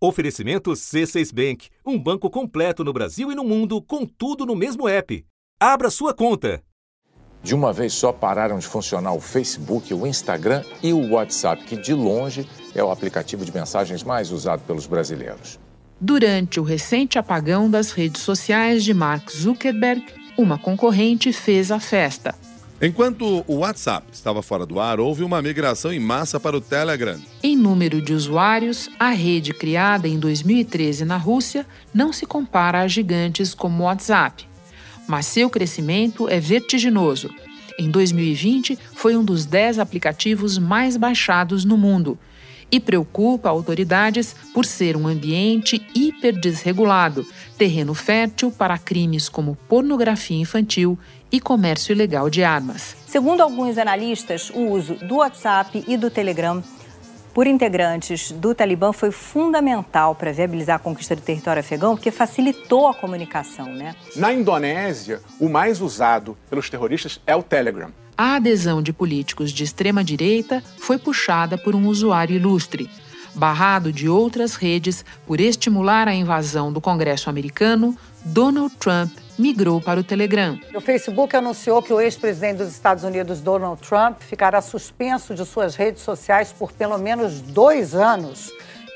Oferecimento C6 Bank, um banco completo no Brasil e no mundo, com tudo no mesmo app. Abra sua conta. De uma vez só pararam de funcionar o Facebook, o Instagram e o WhatsApp, que de longe é o aplicativo de mensagens mais usado pelos brasileiros. Durante o recente apagão das redes sociais de Mark Zuckerberg, uma concorrente fez a festa. Enquanto o WhatsApp estava fora do ar, houve uma migração em massa para o Telegram. Em número de usuários, a rede criada em 2013 na Rússia não se compara a gigantes como o WhatsApp. Mas seu crescimento é vertiginoso. Em 2020, foi um dos 10 aplicativos mais baixados no mundo e preocupa autoridades por ser um ambiente hiperdesregulado, terreno fértil para crimes como pornografia infantil e comércio ilegal de armas. Segundo alguns analistas, o uso do WhatsApp e do Telegram por integrantes do Talibã foi fundamental para viabilizar a conquista do território afegão, porque facilitou a comunicação, né? Na Indonésia, o mais usado pelos terroristas é o Telegram. A adesão de políticos de extrema direita foi puxada por um usuário ilustre, barrado de outras redes por estimular a invasão do Congresso americano, Donald Trump migrou para o Telegram. O Facebook anunciou que o ex-presidente dos Estados Unidos, Donald Trump, ficará suspenso de suas redes sociais por pelo menos dois anos.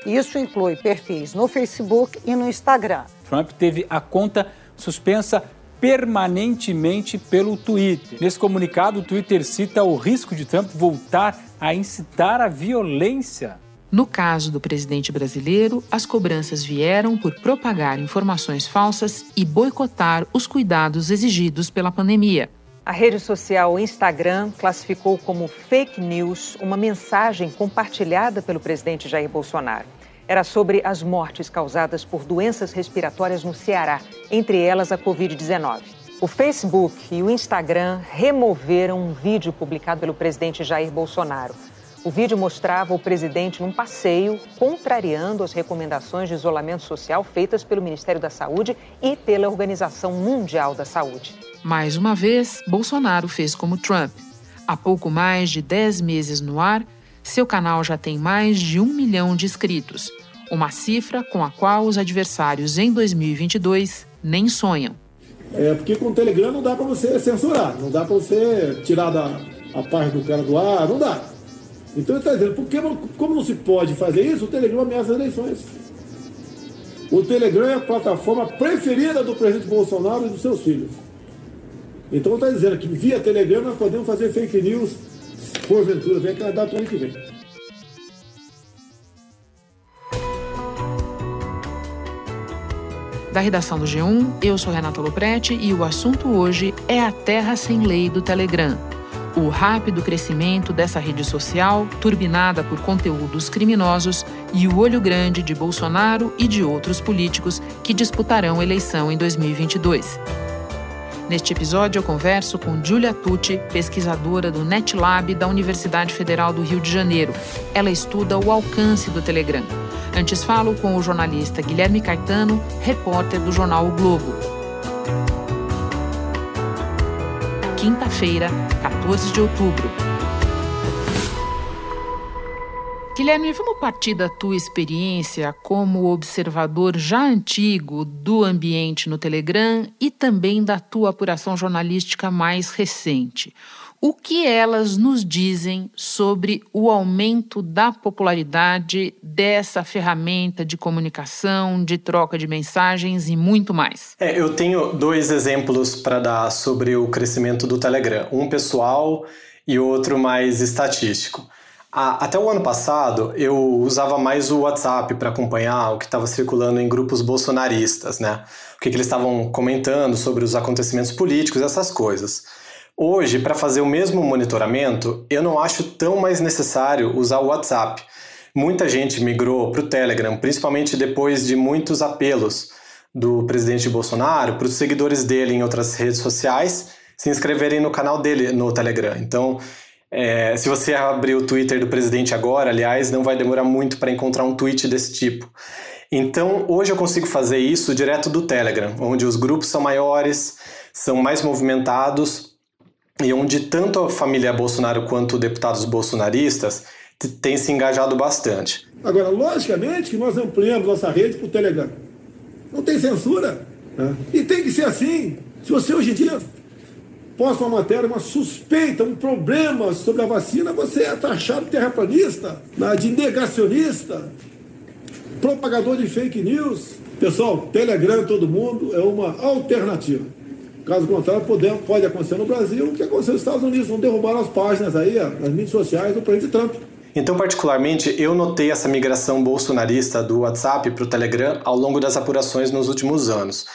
Isso inclui perfis no Facebook e no Instagram. Trump teve a conta suspensa permanentemente pelo Twitter. Nesse comunicado, o Twitter cita o risco de Trump voltar a incitar a violência no caso do presidente brasileiro, as cobranças vieram por propagar informações falsas e boicotar os cuidados exigidos pela pandemia. A rede social Instagram classificou como fake news uma mensagem compartilhada pelo presidente Jair Bolsonaro. Era sobre as mortes causadas por doenças respiratórias no Ceará, entre elas a Covid-19. O Facebook e o Instagram removeram um vídeo publicado pelo presidente Jair Bolsonaro. O vídeo mostrava o presidente num passeio, contrariando as recomendações de isolamento social feitas pelo Ministério da Saúde e pela Organização Mundial da Saúde. Mais uma vez, Bolsonaro fez como Trump. Há pouco mais de 10 meses no ar, seu canal já tem mais de um milhão de inscritos, uma cifra com a qual os adversários em 2022 nem sonham. É porque com o Telegram não dá para você censurar, não dá para você tirar da, a parte do cara do ar, não dá. Então ele está dizendo, porque, como não se pode fazer isso, o Telegram ameaça as eleições. O Telegram é a plataforma preferida do presidente Bolsonaro e dos seus filhos. Então está dizendo que via Telegram nós podemos fazer fake news, porventura, vem candidato ano que vem. Da redação do G1, eu sou Renata Loprete e o assunto hoje é a terra sem lei do Telegram. O rápido crescimento dessa rede social, turbinada por conteúdos criminosos, e o olho grande de Bolsonaro e de outros políticos que disputarão eleição em 2022. Neste episódio, eu converso com Julia Tucci, pesquisadora do NetLab da Universidade Federal do Rio de Janeiro. Ela estuda o alcance do Telegram. Antes, falo com o jornalista Guilherme Caetano, repórter do jornal O Globo. quinta-feira, 14 de outubro. Guilherme, vamos partir da tua experiência como observador já antigo do ambiente no Telegram e também da tua apuração jornalística mais recente o que elas nos dizem sobre o aumento da popularidade dessa ferramenta de comunicação, de troca de mensagens e muito mais. É, eu tenho dois exemplos para dar sobre o crescimento do Telegram, um pessoal e outro mais estatístico. Até o ano passado, eu usava mais o WhatsApp para acompanhar o que estava circulando em grupos bolsonaristas, né? O que, que eles estavam comentando sobre os acontecimentos políticos, essas coisas. Hoje, para fazer o mesmo monitoramento, eu não acho tão mais necessário usar o WhatsApp. Muita gente migrou para o Telegram, principalmente depois de muitos apelos do presidente Bolsonaro para os seguidores dele em outras redes sociais se inscreverem no canal dele no Telegram. Então, é, se você abrir o Twitter do presidente agora, aliás, não vai demorar muito para encontrar um tweet desse tipo. Então, hoje eu consigo fazer isso direto do Telegram, onde os grupos são maiores, são mais movimentados e onde tanto a família Bolsonaro quanto deputados bolsonaristas têm se engajado bastante. Agora, logicamente que nós ampliamos nossa rede para o Telegram. Não tem censura. Né? E tem que ser assim. Se você hoje em dia posta uma matéria, uma suspeita, um problema sobre a vacina, você é taxado de terraplanista, né? de negacionista, propagador de fake news. Pessoal, Telegram todo mundo é uma alternativa. Caso contrário, pode, pode acontecer no Brasil o que aconteceu nos Estados Unidos. Vão derrubar as páginas aí, as mídias sociais do presidente Trump. Então, particularmente, eu notei essa migração bolsonarista do WhatsApp para o Telegram ao longo das apurações nos últimos anos.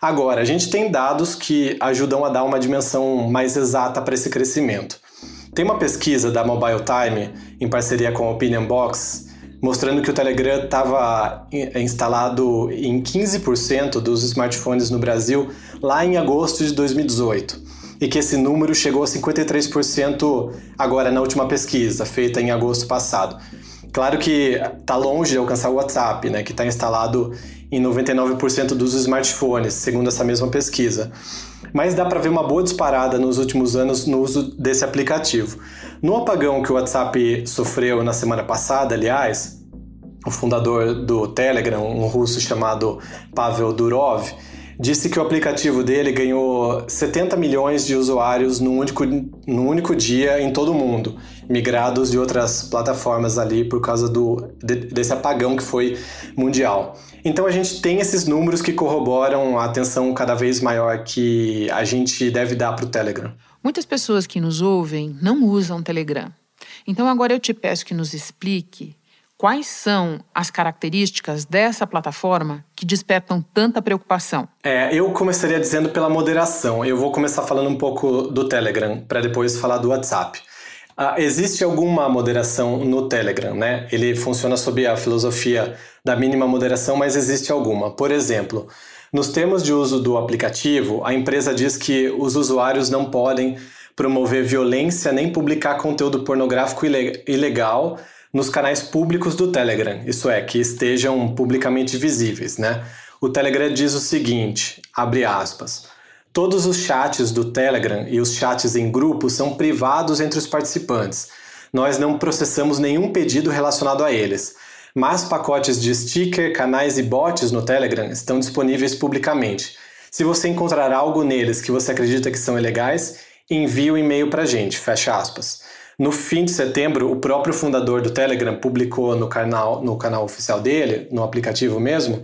Agora, a gente tem dados que ajudam a dar uma dimensão mais exata para esse crescimento. Tem uma pesquisa da Mobile Time, em parceria com a Opinion Box, mostrando que o Telegram estava instalado em 15% dos smartphones no Brasil lá em agosto de 2018 e que esse número chegou a 53% agora na última pesquisa, feita em agosto passado. Claro que está longe de alcançar o WhatsApp, né, que está instalado em 99% dos smartphones, segundo essa mesma pesquisa. Mas dá para ver uma boa disparada nos últimos anos no uso desse aplicativo. No apagão que o WhatsApp sofreu na semana passada, aliás, o fundador do Telegram, um russo chamado Pavel Durov, disse que o aplicativo dele ganhou 70 milhões de usuários num único, num único dia em todo o mundo, migrados de outras plataformas ali por causa do, de, desse apagão que foi mundial. Então a gente tem esses números que corroboram a atenção cada vez maior que a gente deve dar para o Telegram. Muitas pessoas que nos ouvem não usam Telegram. Então agora eu te peço que nos explique Quais são as características dessa plataforma que despertam tanta preocupação? É, eu começaria dizendo pela moderação. Eu vou começar falando um pouco do Telegram, para depois falar do WhatsApp. Ah, existe alguma moderação no Telegram, né? Ele funciona sob a filosofia da mínima moderação, mas existe alguma. Por exemplo, nos termos de uso do aplicativo, a empresa diz que os usuários não podem promover violência nem publicar conteúdo pornográfico ilegal nos canais públicos do Telegram, isso é, que estejam publicamente visíveis, né? O Telegram diz o seguinte, abre aspas, todos os chats do Telegram e os chats em grupo são privados entre os participantes. Nós não processamos nenhum pedido relacionado a eles, mas pacotes de sticker, canais e bots no Telegram estão disponíveis publicamente. Se você encontrar algo neles que você acredita que são ilegais, envie o um e-mail para a gente, fecha aspas. No fim de setembro, o próprio fundador do Telegram publicou no canal, no canal oficial dele, no aplicativo mesmo,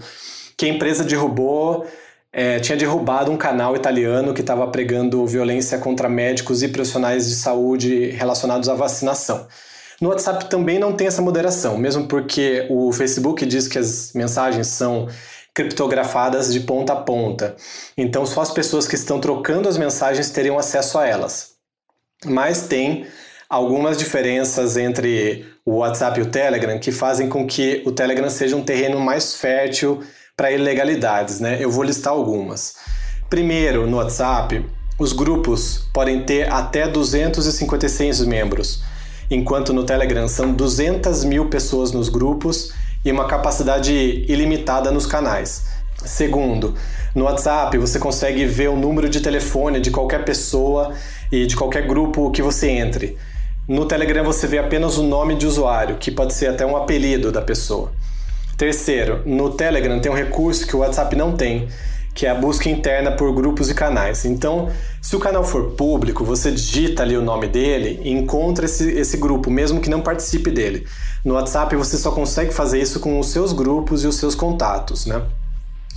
que a empresa derrubou, é, tinha derrubado um canal italiano que estava pregando violência contra médicos e profissionais de saúde relacionados à vacinação. No WhatsApp também não tem essa moderação, mesmo porque o Facebook diz que as mensagens são criptografadas de ponta a ponta. Então só as pessoas que estão trocando as mensagens teriam acesso a elas. Mas tem algumas diferenças entre o WhatsApp e o Telegram que fazem com que o Telegram seja um terreno mais fértil para ilegalidades, né? Eu vou listar algumas. Primeiro, no WhatsApp, os grupos podem ter até 256 membros, enquanto no Telegram são 200 mil pessoas nos grupos e uma capacidade ilimitada nos canais. Segundo, no WhatsApp você consegue ver o número de telefone de qualquer pessoa e de qualquer grupo que você entre. No Telegram você vê apenas o nome de usuário, que pode ser até um apelido da pessoa. Terceiro, no Telegram tem um recurso que o WhatsApp não tem, que é a busca interna por grupos e canais. Então, se o canal for público, você digita ali o nome dele e encontra esse, esse grupo, mesmo que não participe dele. No WhatsApp você só consegue fazer isso com os seus grupos e os seus contatos, né?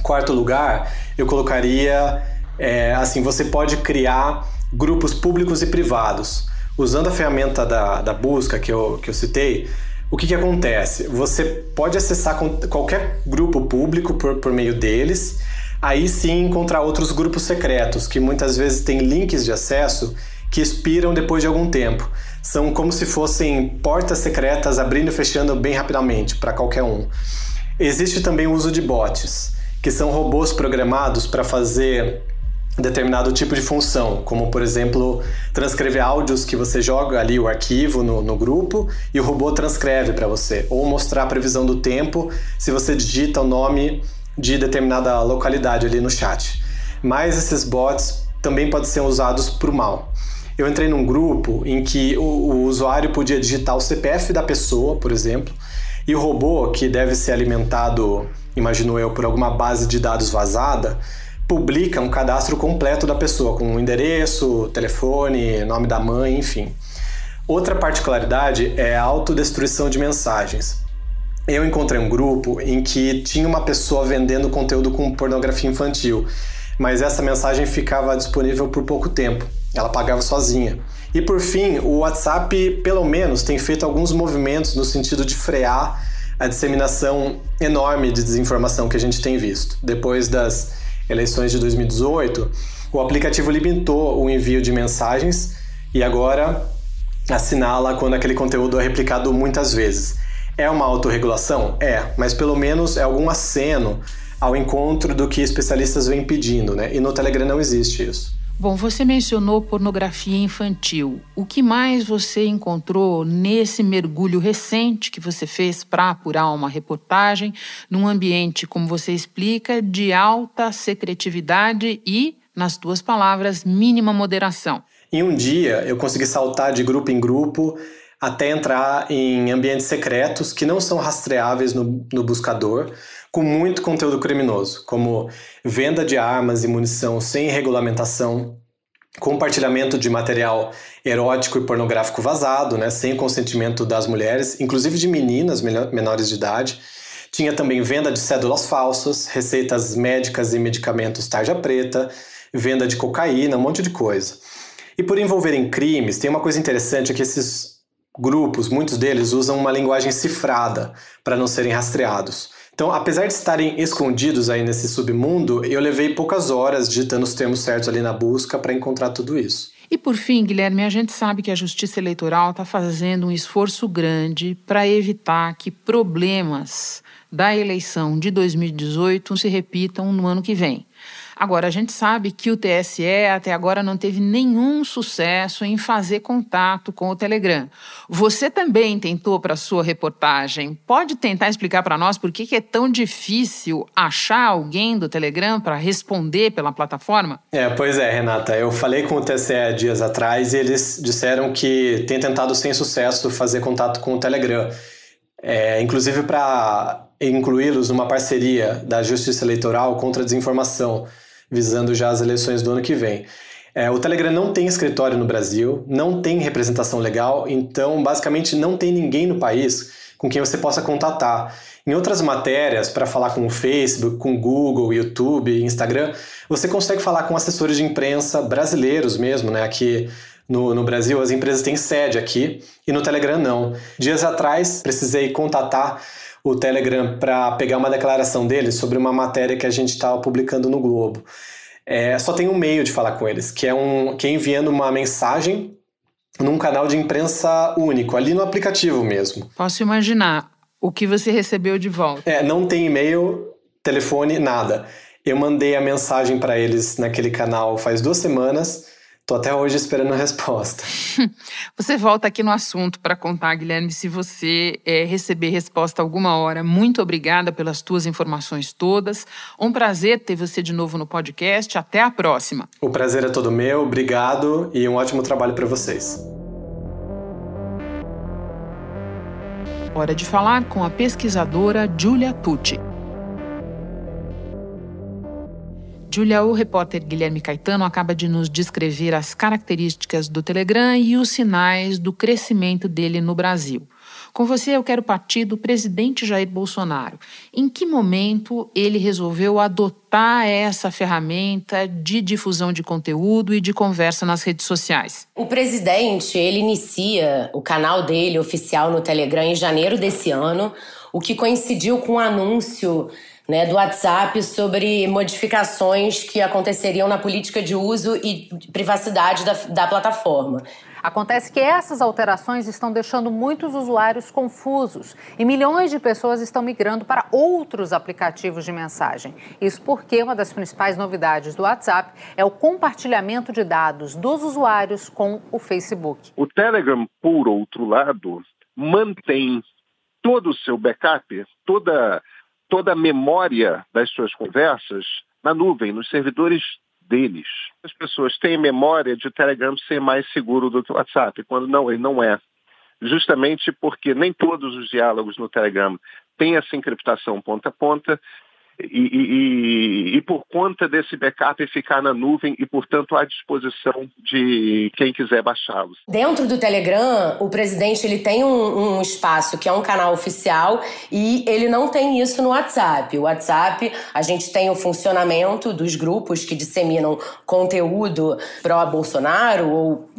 Quarto lugar, eu colocaria é, assim, você pode criar grupos públicos e privados usando a ferramenta da, da busca que eu, que eu citei, o que, que acontece? Você pode acessar qualquer grupo público por, por meio deles, aí sim encontrar outros grupos secretos, que muitas vezes têm links de acesso que expiram depois de algum tempo. São como se fossem portas secretas abrindo e fechando bem rapidamente para qualquer um. Existe também o uso de bots, que são robôs programados para fazer determinado tipo de função, como por exemplo transcrever áudios que você joga ali o arquivo no, no grupo e o robô transcreve para você, ou mostrar a previsão do tempo se você digita o nome de determinada localidade ali no chat. Mas esses bots também podem ser usados para o mal. Eu entrei num grupo em que o, o usuário podia digitar o CPF da pessoa, por exemplo, E o robô, que deve ser alimentado, imagino eu, por alguma base de dados vazada, publica um cadastro completo da pessoa, com endereço, telefone, nome da mãe, enfim. Outra particularidade é a autodestruição de mensagens. Eu encontrei um grupo em que tinha uma pessoa vendendo conteúdo com pornografia infantil, mas essa mensagem ficava disponível por pouco tempo. Ela pagava sozinha. E por fim, o WhatsApp, pelo menos, tem feito alguns movimentos no sentido de frear a disseminação enorme de desinformação que a gente tem visto. Depois das eleições de 2018, o aplicativo limitou o envio de mensagens e agora assinala quando aquele conteúdo é replicado muitas vezes. É uma autorregulação? É, mas pelo menos é algum aceno ao encontro do que especialistas vêm pedindo, né? E no Telegram não existe isso. Bom, você mencionou pornografia infantil. O que mais você encontrou nesse mergulho recente que você fez para apurar uma reportagem num ambiente, como você explica, de alta secretividade e, nas tuas palavras, mínima moderação? Em um dia, eu consegui saltar de grupo em grupo até entrar em ambientes secretos que não são rastreáveis no, no buscador, com muito conteúdo criminoso, como venda de armas e munição sem regulamentação, compartilhamento de material erótico e pornográfico vazado, né, sem consentimento das mulheres, inclusive de meninas menores de idade. Tinha também venda de cédulas falsas, receitas médicas e medicamentos tarja preta, venda de cocaína, um monte de coisa. E por envolverem crimes, tem uma coisa interessante é que esses grupos, muitos deles usam uma linguagem cifrada para não serem rastreados. Então, apesar de estarem escondidos aí nesse submundo, eu levei poucas horas digitando os termos certos ali na busca para encontrar tudo isso. E por fim, Guilherme, a gente sabe que a Justiça Eleitoral está fazendo um esforço grande para evitar que problemas da eleição de 2018 se repitam no ano que vem. Agora, a gente sabe que o TSE até agora não teve nenhum sucesso em fazer contato com o Telegram. Você também tentou para sua reportagem. Pode tentar explicar para nós por que, é tão difícil achar alguém do Telegram para responder pela plataforma? É, pois é, Renata. Eu falei com o TSE dias atrás e eles disseram que tem tentado sem sucesso fazer contato com o Telegram. É, inclusive para incluí-los numa parceria da Justiça Eleitoral contra a desinformação visando já as eleições do ano que vem. É, o Telegram não tem escritório no Brasil, não tem representação legal, então basicamente não tem ninguém no país com quem você possa contatar. Em outras matérias, para falar com o Facebook, com o Google, YouTube, Instagram, você consegue falar com assessores de imprensa brasileiros mesmo, né? Aqui no, no, Brasil, as empresas têm sede aqui e no Telegram não. Dias atrás, precisei contatar o Telegram para pegar uma declaração deles sobre uma matéria que a gente estava publicando no Globo. É, só tem um meio de falar com eles, que é, um, que é enviando uma mensagem num canal de imprensa único, ali no aplicativo mesmo. Posso imaginar o que você recebeu de volta. É, não tem e-mail, telefone, nada. Eu mandei a mensagem para eles naquele canal faz duas semanas Tô até hoje esperando a resposta. Você volta aqui no assunto para contar, Guilherme, se você é, receber resposta alguma hora. Muito obrigada pelas tuas informações todas. Um prazer ter você de novo no podcast. Até a próxima. O prazer é todo meu. Obrigado e um ótimo trabalho para vocês. Hora de falar com a pesquisadora Julia Tucci. Julia, o repórter Guilherme Caetano acaba de nos descrever as características do Telegram e os sinais do crescimento dele no Brasil. Com você, eu quero partir do presidente Jair Bolsonaro. Em que momento ele resolveu adotar essa ferramenta de difusão de conteúdo e de conversa nas redes sociais? O presidente, ele inicia o canal dele oficial no Telegram em janeiro desse ano, o que coincidiu com o anúncio né, do WhatsApp sobre modificações que aconteceriam na política de uso e privacidade da, da plataforma. Acontece que essas alterações estão deixando muitos usuários confusos e milhões de pessoas estão migrando para outros aplicativos de mensagem. Isso porque uma das principais novidades do WhatsApp é o compartilhamento de dados dos usuários com o Facebook. O Telegram, por outro lado, mantém todo o seu backup, toda toda a memória das suas conversas na nuvem, nos servidores deles. As pessoas têm memória de o Telegram ser mais seguro do que o WhatsApp, quando não, ele não é. justamente porque nem todos os diálogos no Telegram têm essa encriptação ponta a ponta, e, e, e, por conta desse backup ficar na nuvem e, portanto, à disposição de quem quiser baixá-los. Dentro do Telegram, o presidente ele tem um, um, espaço que é um canal oficial e ele não tem isso no WhatsApp. O WhatsApp, a gente tem o funcionamento dos grupos que disseminam conteúdo pró-Bolsonaro ou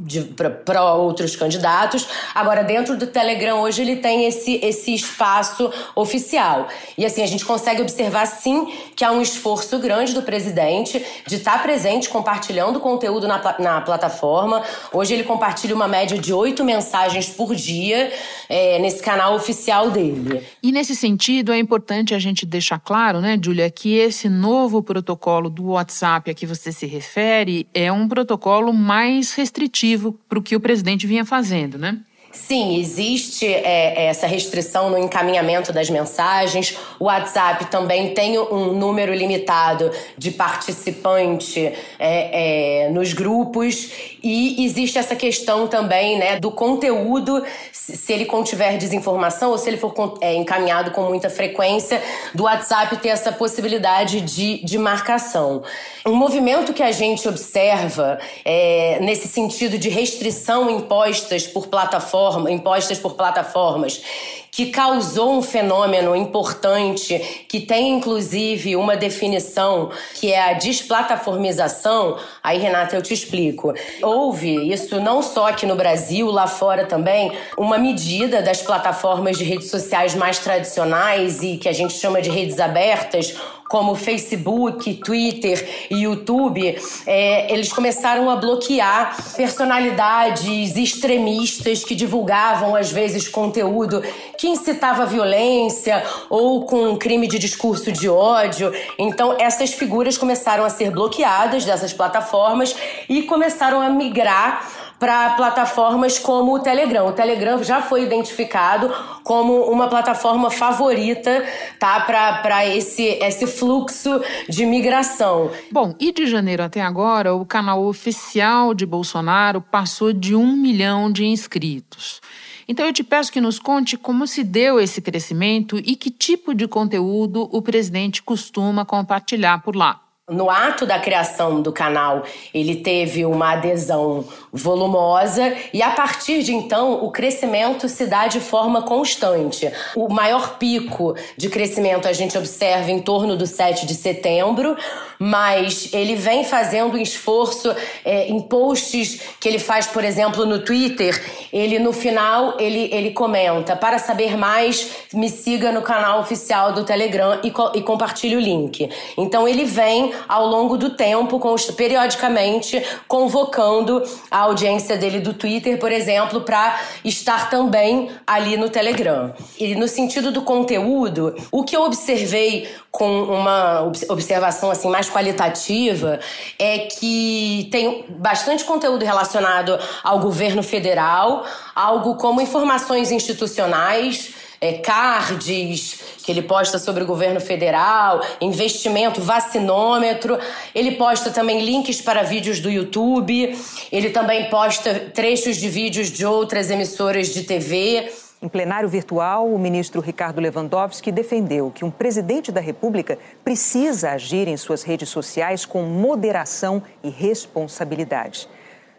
pró outros candidatos. Agora, dentro do Telegram, hoje ele tem esse, esse espaço oficial. E assim, a gente consegue observar sim que há um esforço grande do presidente de estar presente compartilhando conteúdo na, na plataforma. Hoje ele compartilha uma média de oito mensagens por dia é, nesse canal oficial dele. E nesse sentido, é importante a gente deixar claro, né, Júlia, que esse novo protocolo do WhatsApp a que você se refere é um protocolo mais restritivo para o que o presidente vinha fazendo, né? Sim, existe é, essa restrição no encaminhamento das mensagens. O WhatsApp também tem um número limitado de participante é, é, nos grupos e existe essa questão também né, do conteúdo, se ele contiver desinformação ou se ele for é, encaminhado com muita frequência, do WhatsApp ter essa possibilidade de, de marcação. Um movimento que a gente observa é, nesse sentido de restrição impostas por plataformas plataforma, impostas por plataformas, que causou um fenômeno importante, que tem inclusive uma definição, que é a desplataformização. Aí, Renata, eu te explico. Houve isso não só aqui no Brasil, lá fora também, uma medida das plataformas de redes sociais mais tradicionais e que a gente chama de redes abertas, como Facebook, Twitter e YouTube, é, eles começaram a bloquear personalidades extremistas que divulgavam, às vezes, conteúdo que incitava violência ou com crime de discurso de ódio. Então, essas figuras começaram a ser bloqueadas dessas plataformas e começaram a migrar para plataformas como o Telegram. O Telegram já foi identificado como uma plataforma favorita tá, para esse, esse fluxo de migração. Bom, e de janeiro até agora, o canal oficial de Bolsonaro passou de um milhão de inscritos. Então eu te peço que nos conte como se deu esse crescimento e que tipo de conteúdo o presidente costuma compartilhar por lá. No ato da criação do canal, ele teve uma adesão volumosa e a partir de então o crescimento se dá de forma constante. O maior pico de crescimento a gente observa em torno do 7 de setembro, mas ele vem fazendo um esforço é, em posts que ele faz, por exemplo, no Twitter. Ele no final ele, ele comenta: para saber mais, me siga no canal oficial do Telegram e, co e compartilhe o link. Então ele vem ao longo do tempo, periodicamente, convocando a audiência dele do Twitter, por exemplo, para estar também ali no Telegram. E no sentido do conteúdo, o que eu observei com uma observação assim mais qualitativa é que tem bastante conteúdo relacionado ao governo federal, algo como informações institucionais, é, cards que ele posta sobre o governo federal, investimento, vacinômetro. Ele posta também links para vídeos do YouTube. Ele também posta trechos de vídeos de outras emissoras de TV. Em plenário virtual, o ministro Ricardo Lewandowski defendeu que um presidente da República precisa agir em suas redes sociais com moderação e responsabilidade.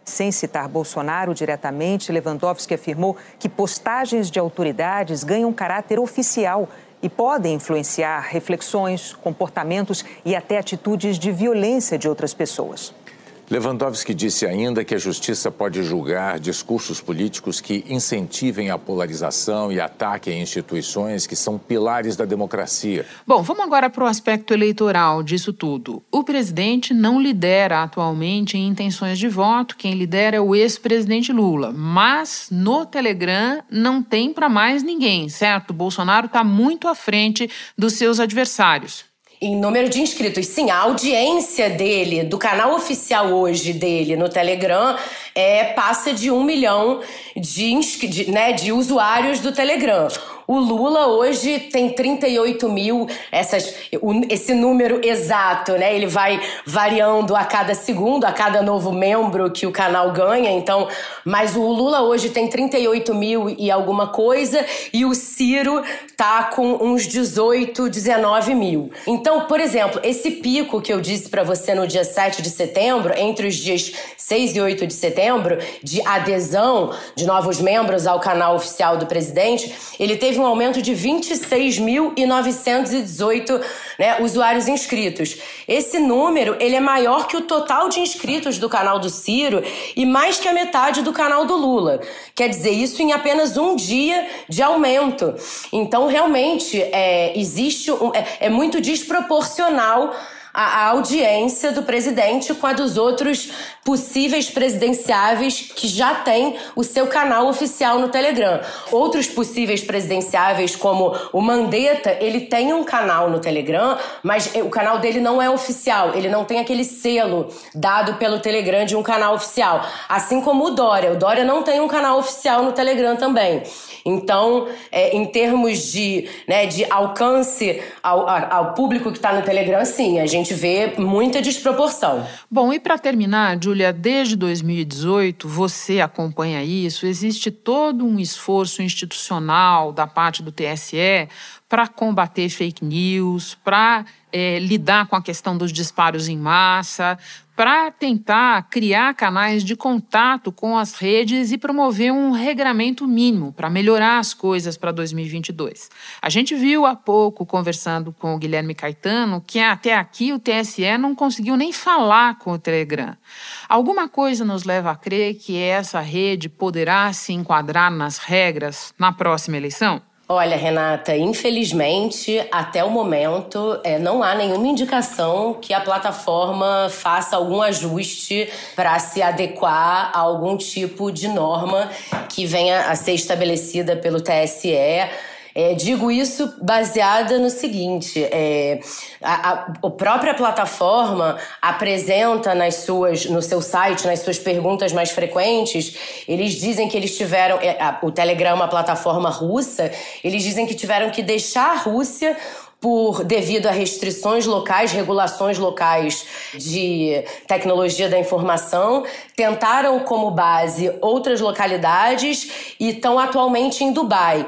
Sem citar Bolsonaro diretamente, Lewandowski afirmou que postagens de autoridades ganham caráter oficial e podem influenciar reflexões, comportamentos e até atitudes de violência de outras pessoas. Lewandowski disse ainda que a justiça pode julgar discursos políticos que incentivem a polarização e ataquem instituições que são pilares da democracia. Bom, vamos agora para o aspecto eleitoral disso tudo. O presidente não lidera atualmente em intenções de voto, quem lidera é o ex-presidente Lula. Mas no Telegram não tem para mais ninguém, certo? Bolsonaro está muito à frente dos seus adversários em número de inscritos. Sim, a audiência dele, do canal oficial hoje dele no Telegram, é, passa de um milhão de, de, né, de usuários do Telegram. O Lula hoje tem 38 mil, essas, esse número exato, né? Ele vai variando a cada segundo, a cada novo membro que o canal ganha. Então, mas o Lula hoje tem 38 mil e alguma coisa, e o Ciro tá com uns 18, 19 mil. Então, por exemplo, esse pico que eu disse para você no dia 7 de setembro, entre os dias 6 e 8 de setembro, de adesão de novos membros ao canal oficial do presidente, ele teve um aumento de 26.918 né, usuários inscritos. Esse número ele é maior que o total de inscritos do canal do Ciro e mais que a metade do canal do Lula. Quer dizer, isso em apenas um dia de aumento. Então, realmente, é, existe um, é, é muito desproporcional a, audiência do presidente com a dos outros possíveis presidenciáveis que já têm o seu canal oficial no Telegram. Outros possíveis presidenciáveis, como o Mandetta, ele tem um canal no Telegram, mas o canal dele não é oficial, ele não tem aquele selo dado pelo Telegram de um canal oficial. Assim como o Dória. O Dória não tem um canal oficial no Telegram também. Então, é, em termos de, né, de alcance ao, ao público que está no Telegram, sim, a gente vê muita desproporção. Bom, e para terminar, Júlia, desde 2018, você acompanha isso, existe todo um esforço institucional da parte do TSE para combater fake news, para é, lidar com a questão dos disparos em massa, para tentar criar canais de contato com as redes e promover um regramento mínimo para melhorar as coisas para 2022. A gente viu há pouco, conversando com o Guilherme Caetano, que até aqui o TSE não conseguiu nem falar com o Telegram. Alguma coisa nos leva a crer que essa rede poderá se enquadrar nas regras na próxima eleição? Olha, Renata, infelizmente, até o momento, é, não há nenhuma indicação que a plataforma faça algum ajuste para se adequar a algum tipo de norma que venha a ser estabelecida pelo TSE é, digo isso baseada no seguinte: é, a, a, a, própria plataforma apresenta nas suas, no seu site, nas suas perguntas mais frequentes, eles dizem que eles tiveram. É, a, o Telegram é uma plataforma russa, eles dizem que tiveram que deixar a Rússia por devido a restrições locais, regulações locais de tecnologia da informação, tentaram como base outras localidades e estão atualmente em Dubai.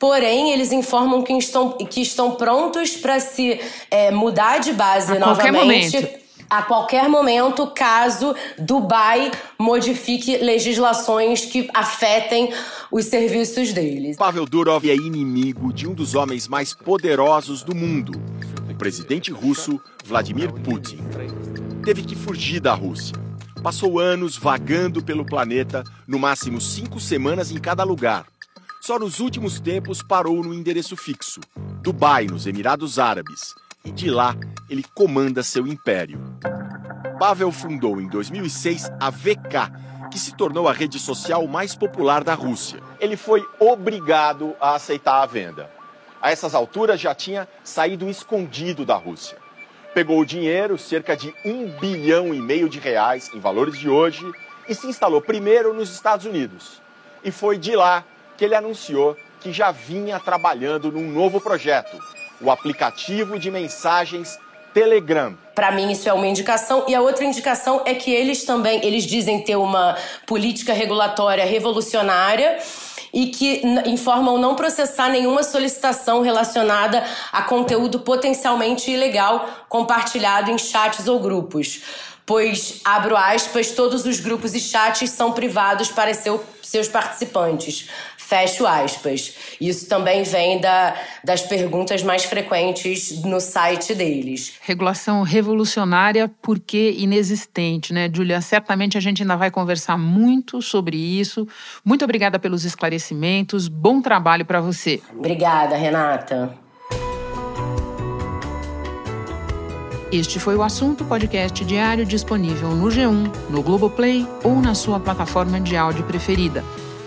Porém, eles informam que estão, que estão prontos para se é, mudar de base a novamente. Qualquer a qualquer momento, caso Dubai modifique legislações que afetem os serviços deles. Pavel Durov é inimigo de um dos homens mais poderosos do mundo, o presidente russo Vladimir Putin. Teve que fugir da Rússia. Passou anos vagando pelo planeta, no máximo cinco semanas em cada lugar só nos últimos tempos parou no endereço fixo, Dubai, nos Emirados Árabes, e de lá ele comanda seu império. Pavel fundou em 2006 a VK, que se tornou a rede social mais popular da Rússia. Ele foi obrigado a aceitar a venda. A essas alturas já tinha saído escondido da Rússia. Pegou o dinheiro, cerca de um bilhão e meio de reais em valores de hoje, e se instalou primeiro nos Estados Unidos. E foi de lá que ele anunciou que já vinha trabalhando num novo projeto, o aplicativo de mensagens Telegram. Para mim isso é uma indicação e a outra indicação é que eles também, eles dizem ter uma política regulatória revolucionária e que informam não processar nenhuma solicitação relacionada a conteúdo potencialmente ilegal compartilhado em chats ou grupos. Pois, abro aspas, todos os grupos e chats são privados para seu, seus participantes. Fecho aspas. Isso também vem da, das perguntas mais frequentes no site deles. Regulação revolucionária porque inexistente, né, Julia? Certamente a gente ainda vai conversar muito sobre isso. Muito obrigada pelos esclarecimentos. Bom trabalho para você. Obrigada, Renata. Este foi o assunto podcast diário disponível no G1, no Globoplay ou na sua plataforma de áudio preferida.